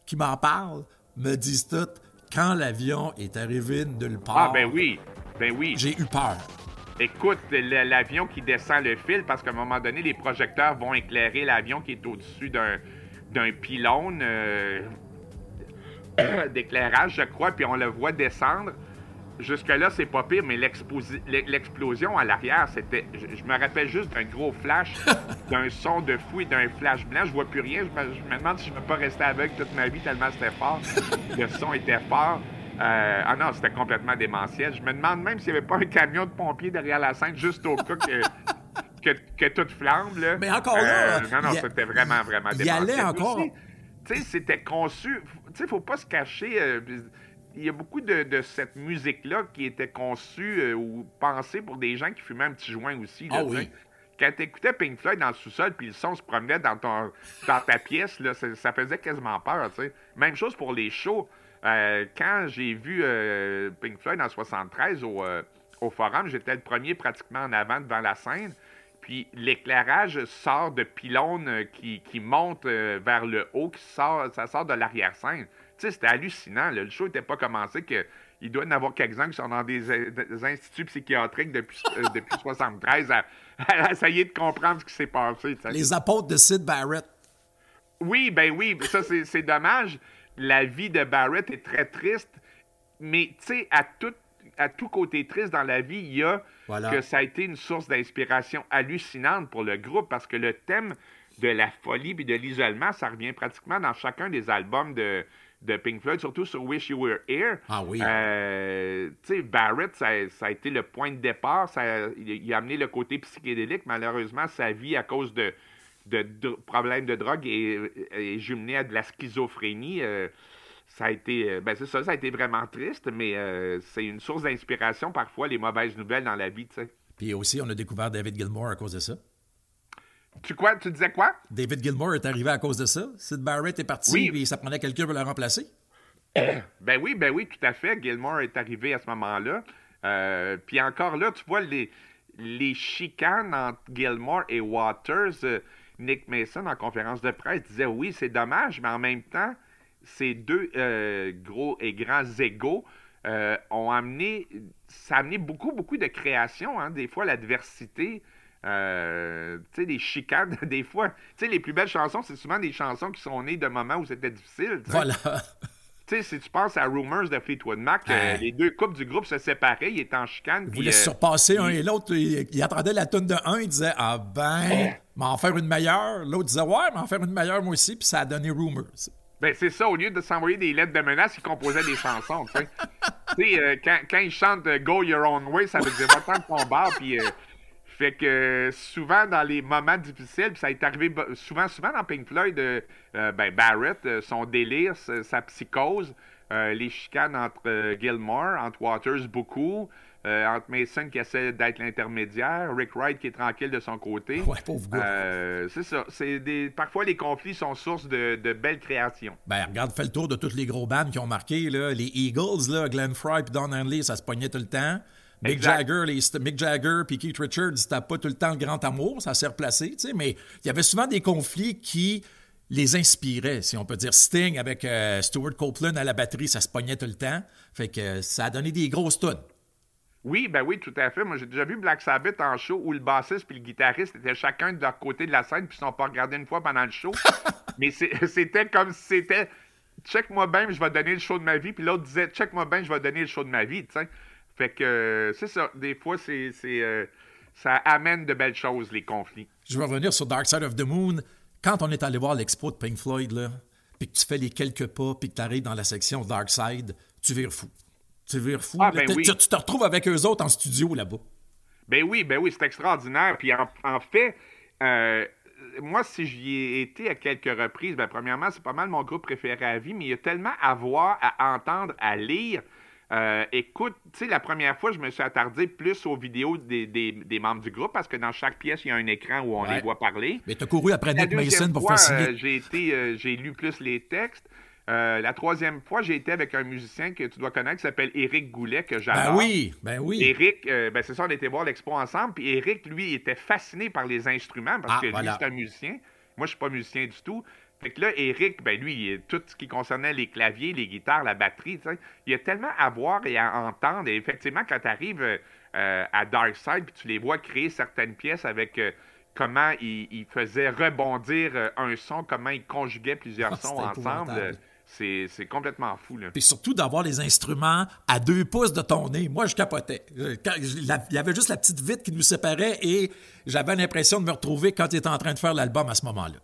qui m'en parlent, me disent tout quand l'avion est arrivé de nulle part. Ah, ben oui, ben oui. J'ai eu peur. Écoute, l'avion qui descend le fil, parce qu'à un moment donné, les projecteurs vont éclairer l'avion qui est au-dessus d'un d'un pylône euh, d'éclairage, je crois, puis on le voit descendre. Jusque-là, c'est pas pire, mais l'explosion à l'arrière, c'était. Je, je me rappelle juste d'un gros flash, d'un son de fou et d'un flash blanc. Je vois plus rien. Je me, je me demande si je ne vais pas rester aveugle toute ma vie tellement c'était fort. Le son était fort. Euh, ah non, c'était complètement démentiel. Je me demande même s'il n'y avait pas un camion de pompiers derrière la scène, juste au cas que, que, que tout flambe. Là. Mais encore là, Euh, non, non, il c'était vraiment, vraiment il y démentiel. allait encore- tu sais, c'était conçu. Tu sais, faut pas se cacher. euh, il y a beaucoup de, de cette musique-là qui était conçue euh, ou pensée pour des gens qui fumaient un petit joint aussi. là, Ah oui. Quand t'écoutais Pink Floyd dans le sous-sol, puis le son se promenait dans, ton, dans ta pièce, là, ça, ça faisait quasiment peur, tu sais. Même chose pour les shows. Euh, quand j'ai vu euh, Pink Floyd en 73 au, euh, au Forum, j'étais le premier pratiquement en avant devant la scène. Puis l'éclairage sort de pylônes euh, qui, qui montent euh, vers le haut, qui sort, ça sort de l'arrière-scène. Tu sais, c'était hallucinant. là. Le show n'était pas commencé que. Il doit y en avoir quelques-uns qui sont dans des, euh, des instituts psychiatriques depuis, euh, depuis 73 à, à essayer de comprendre ce qui s'est passé. Les apôtres de Sid Barrett. Oui, ben oui, ça c'est dommage. La vie de Barrett est très triste, mais tu sais, à tout, à tout côté triste dans la vie, il y a Voilà. que ça a été une source d'inspiration hallucinante pour le groupe parce que le thème de la folie et de l'isolement, ça revient pratiquement dans chacun des albums de, de Pink Floyd, surtout sur Wish You Were Here. Ah oui. Euh, tu sais, Barrett, ça, ça a été le point de départ. Ça, il, il a amené le côté psychédélique. Malheureusement, sa vie, à cause de, de, problèmes de drogue, est, est jumelée à de la schizophrénie. Euh, ça a été, euh, ben c'est ça, ça a été vraiment triste, mais euh, c'est une source d'inspiration parfois les mauvaises nouvelles dans la vie, tu sais. Puis aussi, on a découvert David Gilmour à cause de ça. Tu quoi, tu disais quoi? David Gilmour est arrivé à cause de ça. Sid Barrett est parti, Oui. puis ça prenait quelqu'un pour le remplacer. Ben oui, ben oui, tout à fait. Gilmore est arrivé à ce moment-là. Euh, Puis encore là, tu vois, les, les chicanes entre Gilmore et Waters, euh, Nick Mason, en conférence de presse, disait oui, c'est dommage, mais en même temps, ces deux euh, gros et grands égaux euh, ont amené, ça a amené beaucoup, beaucoup de création. hein. Des fois, l'adversité, euh, tu sais, des chicanes, des fois. Tu sais, les plus belles chansons, c'est souvent des chansons qui sont nées de moments où c'était difficile. Voilà. Tu sais, si tu penses à Rumors de Fleetwood Mac, euh, les deux couples du groupe se séparaient, ils étaient en chicane. Ils voulaient se surpasser un et l'autre. Il, il attendait la tonne de un, il disait Ah ben, m'en faire une meilleure. L'autre disait Ouais, m'en faire une meilleure moi aussi, puis ça a donné Rumors. Ben, c'est ça, au lieu de s'envoyer des lettres de menace, ils composaient des chansons, tu sais. Tu sais, euh, quand, quand ils chantent euh, Go Your Own Way, ça veut dire va-t'en de ton bar, puis... euh, fait que souvent dans les moments difficiles, ça est arrivé souvent, souvent dans Pink Floyd, ben Barrett, son délire, sa, sa psychose, les chicanes entre Gilmore, entre Waters beaucoup, euh, entre Mason qui essaie d'être l'intermédiaire, Rick Wright qui est tranquille de son côté. Ouais, pauvre gars. Euh, c'est ça. C'est des... Parfois, les conflits sont source de, de belles créations. Ben, regarde, fais le tour de toutes les gros bands qui ont marqué. Là. Les Eagles, là, Glenn Fry et Don Henley, ça se pognait tout le temps. Mick. Jagger, les, Mick Jagger puis Keith Richards, c'était pas tout le temps le grand amour, ça s'est replacé, tu sais, mais il y avait souvent des conflits qui les inspiraient, si on peut dire. Sting avec euh, Stuart Copeland à la batterie, ça se pognait tout le temps. Fait que euh, ça a donné des grosses tunes. Oui, ben oui, tout à fait. Moi, j'ai déjà vu Black Sabbath en show où le bassiste puis le guitariste étaient chacun de leur côté de la scène puis ils ne sont pas regardés une fois pendant le show. Mais c'était comme si c'était check-moi bien, je vais donner le show de ma vie. Puis l'autre disait, check-moi bien, je vais donner le show de ma vie. Fait que euh, c'est ça. Des fois, c'est, euh, ça amène de belles choses, les conflits. Je vais revenir sur Dark Side of the Moon. Quand on est allé voir l'expo de Pink Floyd, là, puis que tu fais les quelques pas, puis que tu arrives dans la section Dark Side, tu vires fou. Tu vires fou. Ah, ben Tu- oui. tu, tu te retrouves avec eux autres en studio là-bas. Ben oui, ben oui, c'est extraordinaire. Puis en, en fait, euh, moi, si j'y ai été à quelques reprises, ben premièrement, c'est pas mal mon groupe préféré à vie, mais il y a tellement à voir, à entendre, à lire. Euh, écoute, tu sais, la première fois, je me suis attardé plus aux vidéos des, des- des membres du groupe parce que dans chaque pièce, il y a un écran où on Ouais. les voit parler. Mais tu as couru après Nick Mason pour fois, faire signer. euh, j'ai été, j'ai lu plus les textes. Euh, la troisième fois, j'ai été avec un musicien que tu dois connaître qui s'appelle Éric Goulet, que j'adore. ben oui, ben oui. Éric, euh, ben c'est ça, on était voir l'expo ensemble. Puis Éric, lui, était fasciné par les instruments parce Ah, que lui, c'est un musicien. Moi, je suis pas musicien du tout. Fait que là, Éric, ben lui, tout ce qui concernait les claviers, les guitares, la batterie, il y a tellement à voir et à entendre. Et effectivement, quand tu arrives à Dark Side, puis tu les vois créer certaines pièces avec euh, comment ils ils faisaient rebondir euh, un son, comment ils conjuguaient plusieurs Ah, sons ensemble, euh, c'est complètement fou. Là. Puis surtout d'avoir les instruments à deux pouces de ton nez. Moi, je capotais. Euh, quand- Il y avait juste la petite vitre qui nous séparait et j'avais l'impression de me retrouver quand il était en train de faire l'album à ce moment-là.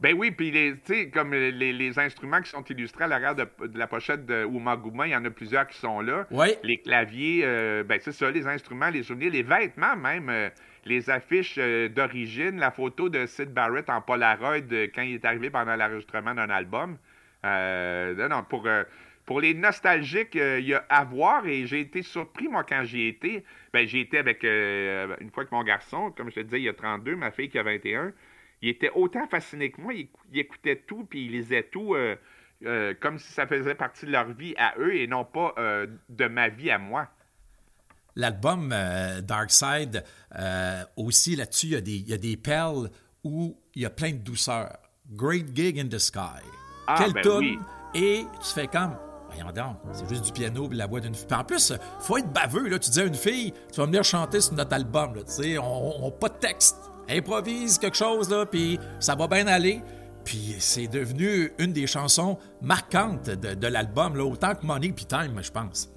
Ben oui, puis tu sais, comme les, les instruments qui sont illustrés à l'arrière de, de la pochette de Uma Guma, il y en a plusieurs qui sont là. Oui. Les claviers, euh, ben c'est ça, les instruments, les souvenirs, les vêtements même, euh, les affiches euh, d'origine, la photo de Sid Barrett en Polaroid quand il est arrivé pendant l'enregistrement d'un album. Euh, non, non, pour, euh, pour les nostalgiques, euh, il y a à voir et j'ai été surpris, moi, quand j'y étais. Ben, j'ai été avec, une fois que mon garçon, comme je te disais, il y a 32, ma fille qui a 21 il était autant fasciné que moi. Il, il écoutait tout, puis il lisait tout comme si ça faisait partie de leur vie à eux et non pas de ma vie à moi. L'album euh, Dark Side, aussi là-dessus, il y, y a des perles où il y a plein de douceur. Great Gig in the Sky. Ah, Quelle ben oui. Et tu fais comme, voyons donc, c'est juste du piano et la voix d'une fille. En plus, faut être baveux, là. Tu dis à une fille, tu vas venir chanter sur notre album, là. Tu sais, on n'a pas de texte. Improvise quelque chose, là, puis ça va bien aller. Puis c'est devenu une des chansons marquantes de, de l'album, là, autant que Money puis Time, je pense.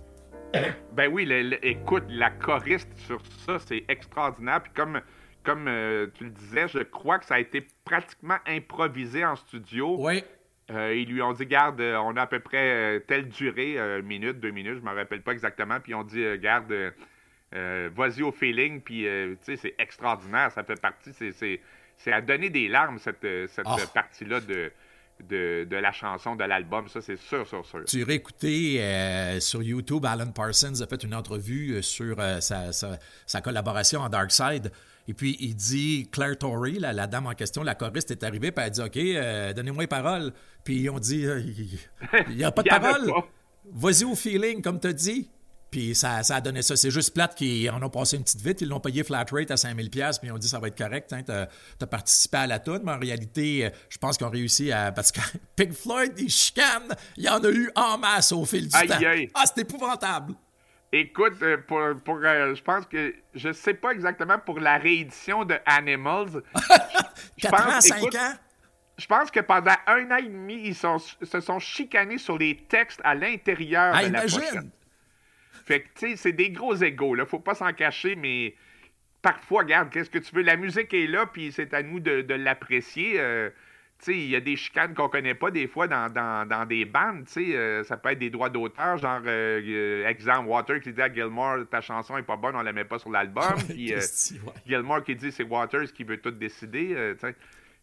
Ben oui, le- le- écoute, la choriste sur ça, c'est extraordinaire. Puis comme, comme euh, tu le disais, je crois que ça a été pratiquement improvisé en studio. Oui. Euh, ils lui ont dit, garde, euh, on a à peu près euh, telle durée, euh, une minute, deux minutes, je me rappelle pas exactement. Puis ils ont dit, garde, euh, vas-y au feeling. Puis, tu sais, c'est extraordinaire. Ça fait partie, c'est, c'est, c'est à donner des larmes, cette, cette Ah. partie-là de, de, de la chanson, de l'album. Ça, c'est sûr, sûr, sûr. Tu aurais écouté euh, sur YouTube, Alan Parsons a fait une entrevue euh, sur euh, sa, sa- sa collaboration en Dark Side. Et puis, il dit, Claire Torrey, la, la dame en question, la choriste, est arrivée, puis elle dit, OK, euh, donnez-moi les paroles. Puis ils ont dit, il n'y a pas de paroles. Vas-y au feeling, comme tu as dit. Puis ça, ça a donné ça. C'est juste plate qu'ils en ont passé une petite vite. Ils l'ont payé flat rate à 5000 pièces puis ils ont dit ça va être correct. Hein, t'as, as participé à la tune, mais en réalité, euh, je pense qu'ils ont réussi à... Parce que Pink Floyd, ils chicanent. Il y en a eu en masse au fil du Aïe, temps. aïe. Ah, c'est épouvantable. Écoute, euh, pour, pour, euh, je pense que je sais pas exactement pour la réédition de Animals. Je 4 ans, pense- 5 écoute, ans? Je pense que pendant un an et demi, ils sont- se sont chicanés sur les textes à l'intérieur Ah, de la imagine. pochette. Fait que, tu sais, c'est des gros égaux, là. Faut pas s'en cacher, mais parfois, regarde, qu'est-ce que tu veux? La musique est là, puis c'est à nous de, de l'apprécier. euh, tu sais, il y a des chicanes qu'on connaît pas des fois dans, dans, dans des bandes, tu sais. euh, ça peut être des droits d'auteur, genre, euh, euh, exemple, Water qui dit à Gilmore, ta chanson est pas bonne, on la met pas sur l'album. puis, euh. Gilmore qui dit c'est Waters qui veut tout décider. euh, tu sais.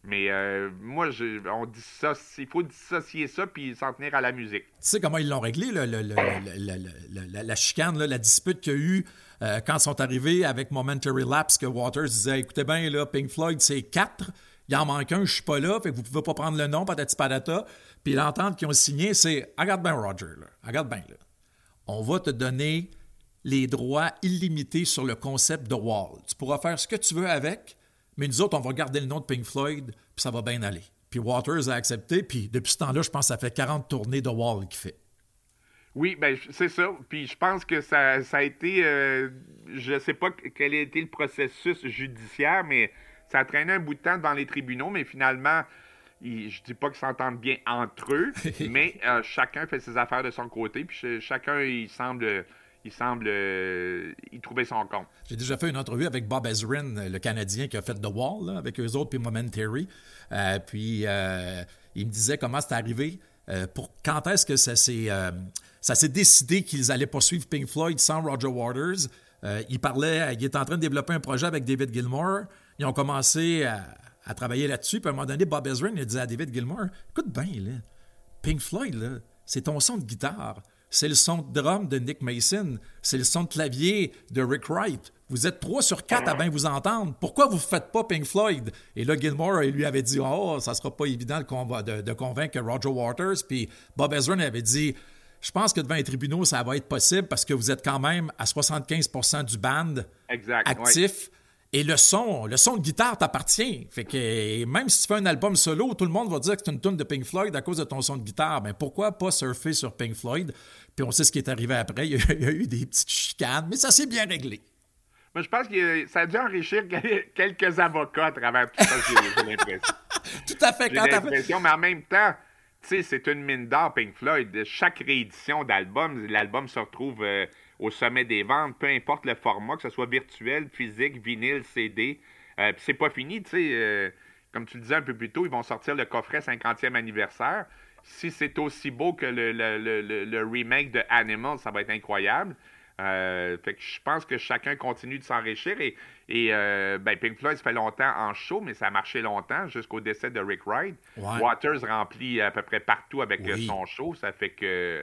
Mais euh, moi, il faut dissocier ça puis s'en tenir à la musique. Tu sais comment ils l'ont réglé, le- le- le- la, la chicane, la dispute qu'il y a eu euh, quand ils sont arrivés avec Momentary Lapse, que Waters disait Écoutez bien, là, Pink Floyd, c'est quatre. Il en manque un, je suis pas là, fait que vous pouvez pas prendre le nom, patati patata. Puis l'entente qu'ils ont signée, c'est Regarde bien, Roger. Regarde bien, là. On va te donner les droits illimités sur le concept de Wall. Tu pourras faire ce que tu veux avec, mais nous autres, on va garder le nom de Pink Floyd, puis ça va bien aller. Puis Waters a accepté, puis depuis ce temps-là, je pense que ça fait 40 tournées de Wall qu'il fait. Oui, ben c'est ça. Puis je pense que ça, ça a été, euh, je sais pas quel a été le processus judiciaire, mais ça a traîné un bout de temps devant les tribunaux, mais finalement, ils- je dis pas qu'ils s'entendent bien entre eux, mais euh, chacun fait ses affaires de son côté, puis ch- chacun, il semble, il semble euh, y trouver son compte. J'ai déjà fait une entrevue avec Bob Ezrin, le Canadien qui a fait The Wall, avec eux autres, puis Momentary. Euh, puis euh, il me disait comment c'est arrivé, euh, pour quand est-ce que ça s'est, ça s'est décidé qu'ils allaient poursuivre Pink Floyd sans Roger Waters. Il parlait, il était en train de développer un projet avec David Gilmour. Ils ont commencé à, travailler là-dessus. Puis à un moment donné, Bob Ezrin il disait à David Gilmour Écoute bien, Pink Floyd, c'est ton son de guitare. C'est le son de drum de Nick Mason. C'est le son de clavier de Rick Wright. Vous êtes trois sur quatre à bien vous entendre. Pourquoi vous ne faites pas Pink Floyd? Et là, Gilmore, il lui avait dit Oh, ça sera pas évident de, conva- de- de convaincre Roger Waters. Puis Bob Ezrin avait dit Je pense que devant les tribunaux, ça va être possible parce que vous êtes quand même à 75% du band Exact. ouais. actif. Et le son, le son de guitare t'appartient. Fait que même si tu fais un album solo, tout le monde va dire que c'est une tune de Pink Floyd à cause de ton son de guitare. Ben pourquoi pas surfer sur Pink Floyd? Puis on sait ce qui est arrivé après. Il y a, il y a eu des petites chicanes, mais ça s'est bien réglé. Moi, je pense que ça a dû enrichir quel- quelques avocats à travers tout ça, j'ai l'impression. Tout à fait. J'ai l'impression, mais en même temps, tu sais, c'est une mine d'or, Pink Floyd. Chaque réédition d'album, l'album se retrouve euh, au sommet des ventes, peu importe le format, que ce soit virtuel, physique, vinyle, CD. Euh, puis c'est pas fini, tu sais. euh, comme tu le disais un peu plus tôt, ils vont sortir le coffret 50e anniversaire. Si c'est aussi beau que le, le- le- le- le remake de Animal, ça va être incroyable. Euh, fait que je pense que chacun continue de s'enrichir et, et euh, ben, Pink Floyd, ça fait longtemps en show, mais ça a marché longtemps jusqu'au décès de Rick Wright. Ouais. Waters remplit à peu près partout avec euh, Oui. son show, ça fait que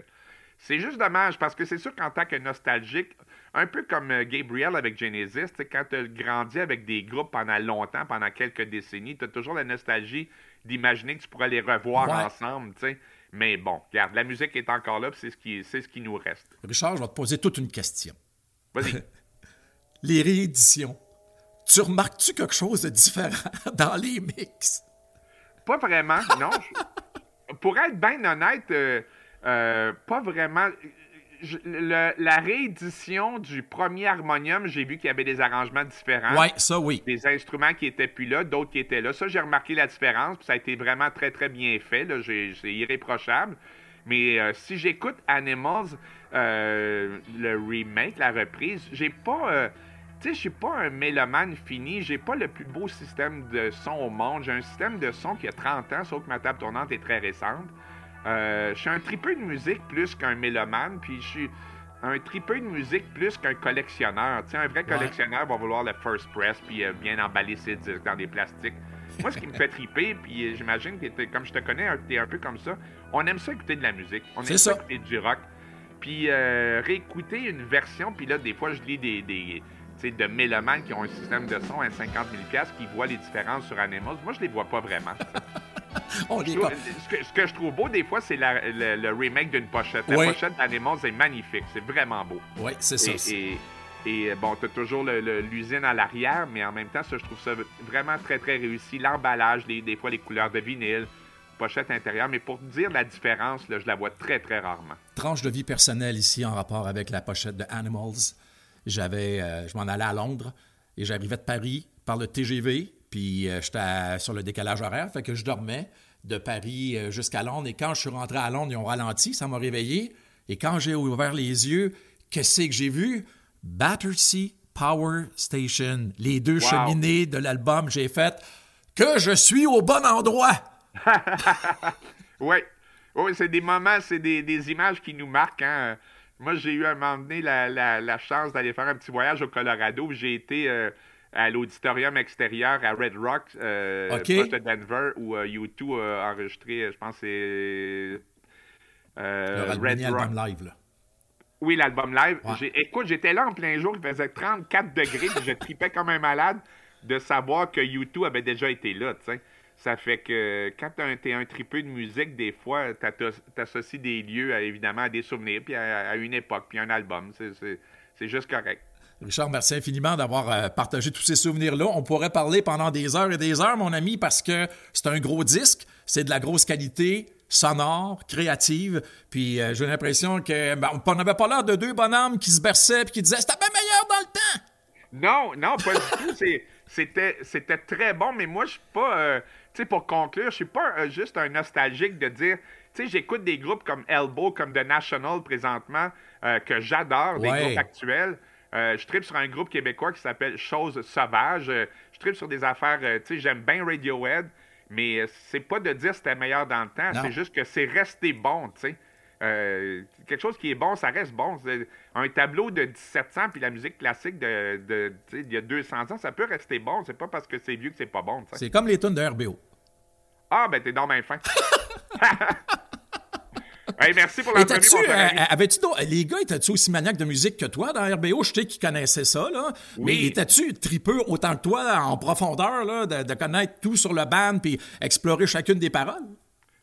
c'est juste dommage parce que c'est sûr qu'en tant que nostalgique, un peu comme Gabriel avec Genesis, quand tu as grandi avec des groupes pendant longtemps, pendant quelques décennies, tu as toujours la nostalgie d'imaginer que tu pourrais les revoir Ouais. ensemble, tu sais. Mais bon, regarde, la musique est encore là, c'est ce qui, c'est ce qui nous reste. Richard, je vais te poser toute une question. Vas-y. Les rééditions. Tu remarques-tu quelque chose de différent dans les mix? Pas vraiment, non. Pour être bien honnête, euh, euh, pas vraiment. Je- le- la réédition du premier harmonium, j'ai vu qu'il y avait des arrangements différents. Ouais, ça oui. Des instruments qui étaient plus là, d'autres qui étaient là. Ça, j'ai remarqué la différence, puis ça a été vraiment très, très bien fait. C'est irréprochable. Mais euh, si j'écoute Animals, euh, le remake, la reprise, j'ai pas. euh, tu sais, je suis pas un mélomane fini. J'ai pas le plus beau système de son au monde. J'ai un système de son qui a 30 ans, sauf que ma table tournante est très récente. Euh, je suis un tripeux de musique plus qu'un mélomane, puis je suis un tripeux de musique plus qu'un collectionneur. Tu sais, un vrai Ouais. collectionneur va vouloir le first press, puis euh, bien emballer ses disques dans des plastiques. Moi, ce qui me fait triper, puis euh, j'imagine que comme je te connais, t'es un peu comme ça, on aime ça écouter de la musique. On aime ça ça. écouter du rock. Puis euh, réécouter une version, puis là, des fois, je lis des, des de mélomanes qui ont un système de son à 50 000 piastres, qui voient les différences sur Animals. Moi, je les vois pas vraiment. On Je trouve- ce, que, ce que je trouve beau, des fois, c'est la- le, le remake d'une pochette. La Oui. pochette d'Animals est magnifique. C'est vraiment beau. Oui, c'est ça. Et, et- et, bon, t'as toujours l'usine à l'arrière, mais en même temps, ça, je trouve ça vraiment très, très réussi. L'emballage, des fois, les couleurs de vinyle, pochette intérieure. Mais pour dire la différence, là, je la vois très, très rarement. tranche de vie personnelle ici en rapport avec la pochette de Animals. J'avais, euh, je m'en allais à Londres et j'arrivais de Paris par le TGV, puis euh, j'étais sur le décalage horaire, fait que je dormais de Paris euh, jusqu'à Londres. Et quand je suis rentré à Londres, ils ont ralenti, ça m'a réveillé. Et quand j'ai ouvert les yeux, qu'est-ce que j'ai vu? Battersea Power Station, les deux Wow. cheminées de l'album, j'ai fait que je suis au bon endroit. Oui. Oui, c'est des moments, c'est des, des images qui nous marquent. hein. Moi, j'ai eu à un moment donné la, la- la chance d'aller faire un petit voyage au Colorado. J'ai été euh, à l'auditorium extérieur à Red Rock, euh, OK. proche de Denver, où euh, U2 a enregistré, euh, je pense, c'est. euh, Red album Rock. live, là. Oui, l'album live. Ouais. Écoute, j'étais là en plein jour, il faisait 34 degrés, puis je tripais comme un malade de savoir que U2 avait déjà été là, tu sais. Ça fait que quand t'es un, tripeux de musique, des fois, t'asso- t'associes des lieux, à, évidemment, à des souvenirs, puis à, à une époque, puis un album. C'est juste correct. Richard, merci infiniment d'avoir euh, partagé tous ces souvenirs-là. On pourrait parler pendant des heures et des heures, mon ami, parce que c'est un gros disque, c'est de la grosse qualité sonore, créative, puis euh, j'ai l'impression que ben, on n'avait pas l'air de deux bonhommes qui se berçaient puis qui disaient c'était bien meilleur dans le temps. Non, non, pas du tout. C'est- C'était c'était très bon, mais moi, je suis pas. euh, tu sais, pour conclure, je suis pas euh, juste un nostalgique de dire, tu sais, j'écoute des groupes comme Elbow, comme The National présentement, que j'adore, des Ouais. groupes actuels. Euh, je tripe sur un groupe québécois qui s'appelle Chose Sauvage. Euh, je tripe sur des affaires, euh, tu sais, j'aime bien Radiohead, mais c'est pas de dire c'était meilleur dans le temps, c'est juste que c'est resté bon, tu sais. Quelque chose qui est bon, ça reste bon. Un tableau de 1700 puis la musique classique de, de tu sais, il y a 200 ans, ça peut rester bon. C'est pas parce que c'est vieux que c'est pas bon. C'est comme les tunes de RBO. Ah, ben t'es dans ma fin. Hey, merci pour l'entrevue, euh, ami. avais-tu les gars, étaient-tu aussi maniaques de musique que toi? Dans RBO? Je sais qu'ils connaissaient ça, là. Mais Oui. étais-tu tripeux autant que toi, en profondeur, là, de, de connaître tout sur le band puis explorer chacune des paroles?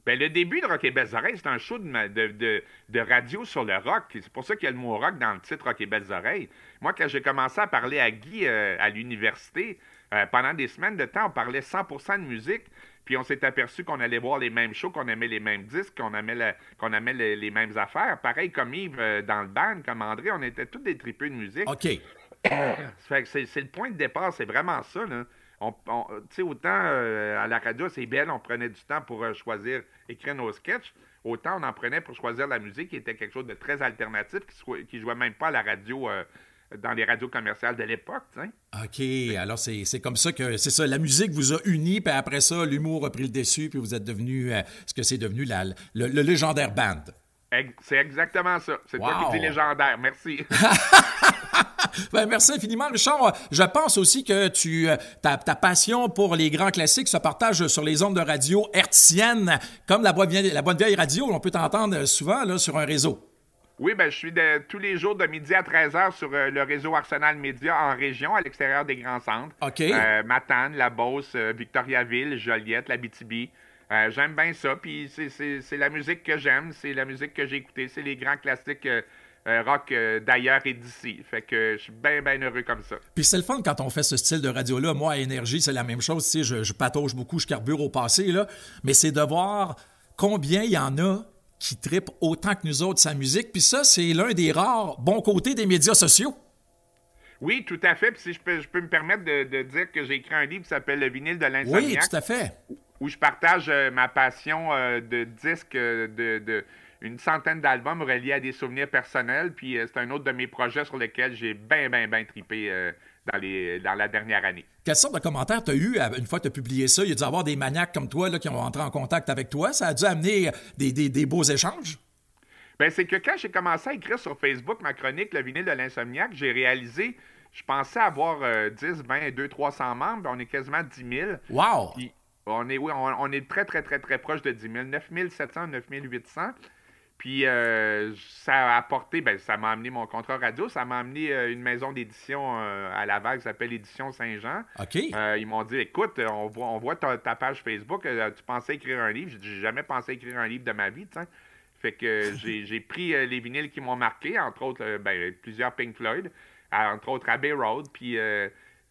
Ben, le début de Rock et Belles Oreilles, c'est un show de, de- de- de radio sur le rock. C'est pour ça qu'il y a le mot rock dans le titre Rock et Belles Oreilles. Moi, quand j'ai commencé à parler à Guy euh, à l'université, euh, pendant des semaines de temps, on parlait 100% de musique. Puis on s'est aperçu qu'on allait voir les mêmes shows, qu'on aimait les mêmes disques, qu'on aimait, la- qu'on aimait les, les mêmes affaires. Pareil comme Yves euh, dans le band, comme André, on était tous des tripeux de musique. OK. Ça fait que c'est, c'est le point de départ, c'est vraiment ça. Là. On, on- tu sais, autant euh, à la radio, c'est belle, on prenait du temps pour euh, choisir, écrire nos sketchs, autant on en prenait pour choisir la musique qui était quelque chose de très alternatif, qui, qui jouait même pas à la radio, dans les radios commerciales de l'époque. OK. Alors, c'est c'est comme ça que. C'est ça. La musique vous a unis, puis après ça, l'humour a pris le dessus, puis vous êtes devenu euh, ce que c'est devenu la- le, le légendaire band. C'est exactement ça. C'est toi Wow. qui dis légendaire. Merci. Ben, merci infiniment, Richard. Je pense aussi que tu, euh, ta, ta passion pour les grands classiques se partage sur les ondes de radio hertziennes, comme la bonne vieille, la bonne vieille radio. On peut t'entendre souvent là, sur un réseau. Oui, ben, je suis de- tous les jours de midi à 13h sur euh, le réseau Arsenal Média en région, à l'extérieur des grands centres. OK. Euh, Matane, La Beauce, euh, Victoriaville, Joliette, la BTB. Euh, j'aime bien ça, puis c'est- c'est c'est la musique que j'aime, c'est la musique que j'ai écoutée, c'est les grands classiques euh, rock euh, d'ailleurs et d'ici. Fait que je suis bien, bien heureux comme ça. Puis c'est le fun quand on fait ce style de radio-là. Moi, à Énergie, c'est la même chose. Tu sais, je, je patauge beaucoup, je carbure au passé, là. Mais c'est de voir combien il y en a qui tripent autant que nous autres sa musique. Puis ça, c'est l'un des rares bons côtés des médias sociaux. Oui, tout à fait. Puis si je peux, je peux me permettre de, de dire que j'ai écrit un livre qui s'appelle Le vinyle de Oui, l'insomniaque. tout à fait. où je partage euh, ma passion euh, de disques, euh, de, de une centaine d'albums reliés à des souvenirs personnels. Puis c'est un autre de mes projets sur lesquels j'ai bien, bien, bien tripé dans, les, dans la dernière année. Quelle sorte de commentaires tu as eu une fois que tu as publié ça? Il y a dû y avoir des maniaques comme toi là, qui ont entré en contact avec toi. Ça a dû amener des, des- des beaux échanges? Ben, c'est que quand j'ai commencé à écrire sur Facebook ma chronique Le vinyle de l'insomniaque, j'ai réalisé, je pensais avoir euh, 10, 20, 200, 300 membres, on est quasiment 10 000. Wow! Puis on est, oui, on, on est très, très, très, très proche de 10 000. 9 700, 9 800. Puis euh, ça a apporté, ben, ça m'a amené mon contrat radio, ça m'a amené euh, une maison d'édition euh, à Laval qui s'appelle Édition Saint-Jean. OK. Euh, ils m'ont dit, écoute, on voit, on voit ta, ta page Facebook, euh, tu pensais écrire un livre? J'ai dit, jamais pensé écrire un livre de ma vie, tu sais. Fait que j'ai pris les vinyles qui m'ont marqué, entre autres, ben, plusieurs Pink Floyd, entre autres Abbey Road, puis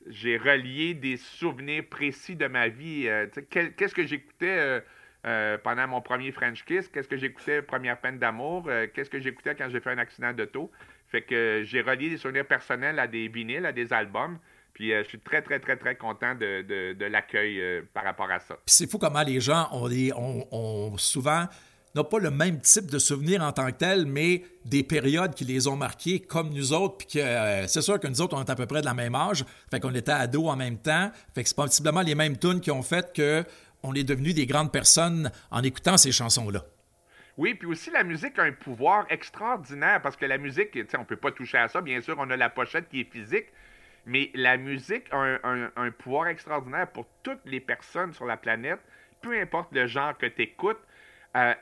j'ai relié des souvenirs précis de ma vie. Qu'est-ce que j'écoutais euh, pendant mon premier French Kiss? Qu'est-ce que j'écoutais? Première peine d'amour? Euh, Qu'est-ce que j'écoutais quand j'ai fait un accident d'auto? Fait que euh, j'ai relié des souvenirs personnels à des vinyles, à des albums. Puis je suis très, très, très, très content de, de- l'accueil par rapport à ça. C'est fou comment les gens ont, ont, souvent n'ont pas le même type de souvenir en tant que tel, mais des périodes qui les ont marqués comme nous autres. Puis que c'est sûr que nous autres, on est à peu près de la même âge. Fait qu'on était ados en même temps. Fait que c'est possiblement les mêmes tunes qui ont fait que on est devenus des grandes personnes en écoutant ces chansons-là. Oui, puis aussi la musique a un pouvoir extraordinaire parce que la musique, tu sais, on peut pas toucher à ça. Bien sûr, on a la pochette qui est physique, mais la musique a un, un- un pouvoir extraordinaire pour toutes les personnes sur la planète, peu importe le genre que tu écoutes,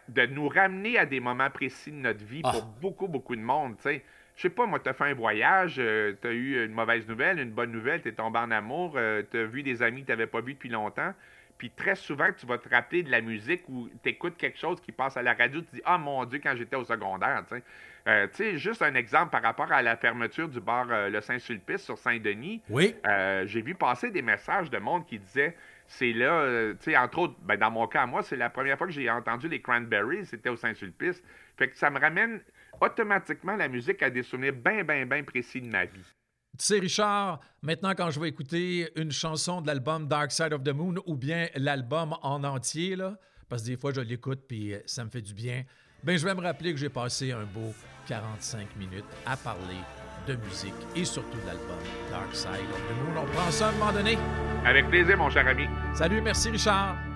de nous ramener à des moments précis de notre vie Ah. pour beaucoup, beaucoup de monde. tu sais. Je sais pas, moi, tu as fait un voyage, tu as eu une mauvaise nouvelle, une bonne nouvelle, tu es tombé en amour, tu as vu des amis que tu n'avais pas vus depuis longtemps. Puis très souvent, tu vas te rappeler de la musique ou tu écoutes quelque chose qui passe à la radio, tu dis Ah mon Dieu, quand j'étais au secondaire. tu sais. Euh, tu sais, juste un exemple par rapport à la fermeture du bar euh, Le Saint-Sulpice sur Saint-Denis. Oui. Euh, j'ai vu passer des messages de monde qui disaient c'est là, tu sais, entre autres, ben, dans mon cas, moi, c'est la première fois que j'ai entendu les Cranberries, c'était au Saint-Sulpice. Fait que ça me ramène automatiquement la musique à des souvenirs bien, bien, bien précis de ma vie. Tu sais, Richard, maintenant, quand je vais écouter une chanson de l'album Dark Side of the Moon ou bien l'album en entier, là, parce que des fois, je l'écoute puis ça me fait du bien, ben, je vais me rappeler que j'ai passé un beau 45 minutes à parler de musique et surtout de l'album Dark Side of the Moon. On prend ça à un moment donné. Avec plaisir, mon cher ami. Salut, merci Richard.